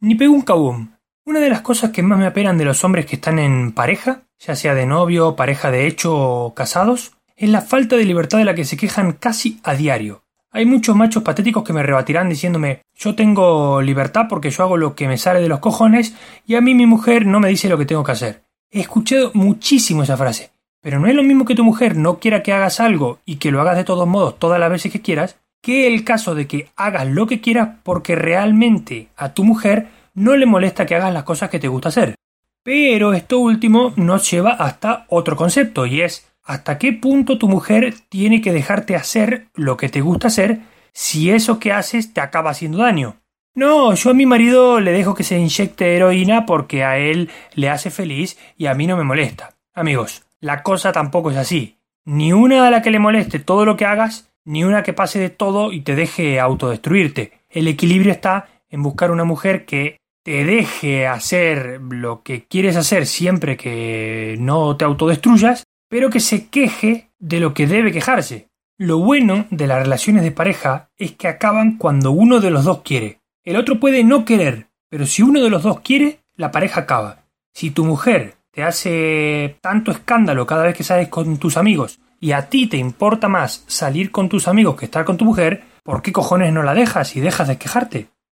Ni pegó un cabum. Una de las cosas que más me apenan de los hombres que están en pareja, ya sea de novio, pareja de hecho o casados, es la falta de libertad de la que se quejan casi a diario. Hay muchos machos patéticos que me rebatirán diciéndome yo tengo libertad porque yo hago lo que me sale de los cojones y a mí mi mujer no me dice lo que tengo que hacer. He escuchado muchísimo esa frase. Pero no es lo mismo que tu mujer no quiera que hagas algo y que lo hagas de todos modos todas las veces que quieras, que el caso de que hagas lo que quieras porque realmente a tu mujer no le molesta que hagas las cosas que te gusta hacer. Pero esto último nos lleva hasta otro concepto y es hasta qué punto tu mujer tiene que dejarte hacer lo que te gusta hacer si eso que haces te acaba haciendo daño. No, yo a mi marido le dejo que se inyecte heroína porque a él le hace feliz y a mí no me molesta. Amigos, la cosa tampoco es así. Ni una a la que le moleste todo lo que hagas, ni una que pase de todo y te deje autodestruirte. El equilibrio está en buscar una mujer que te deje hacer lo que quieres hacer siempre que no te autodestruyas, pero que se queje de lo que debe quejarse. Lo bueno de las relaciones de pareja es que acaban cuando uno de los dos quiere. El otro puede no querer, pero si uno de los dos quiere, la pareja acaba. Si tu mujer te hace tanto escándalo cada vez que sales con tus amigos y a ti te importa más salir con tus amigos que estar con tu mujer, ¿por qué cojones no la dejas y dejas de quejarte?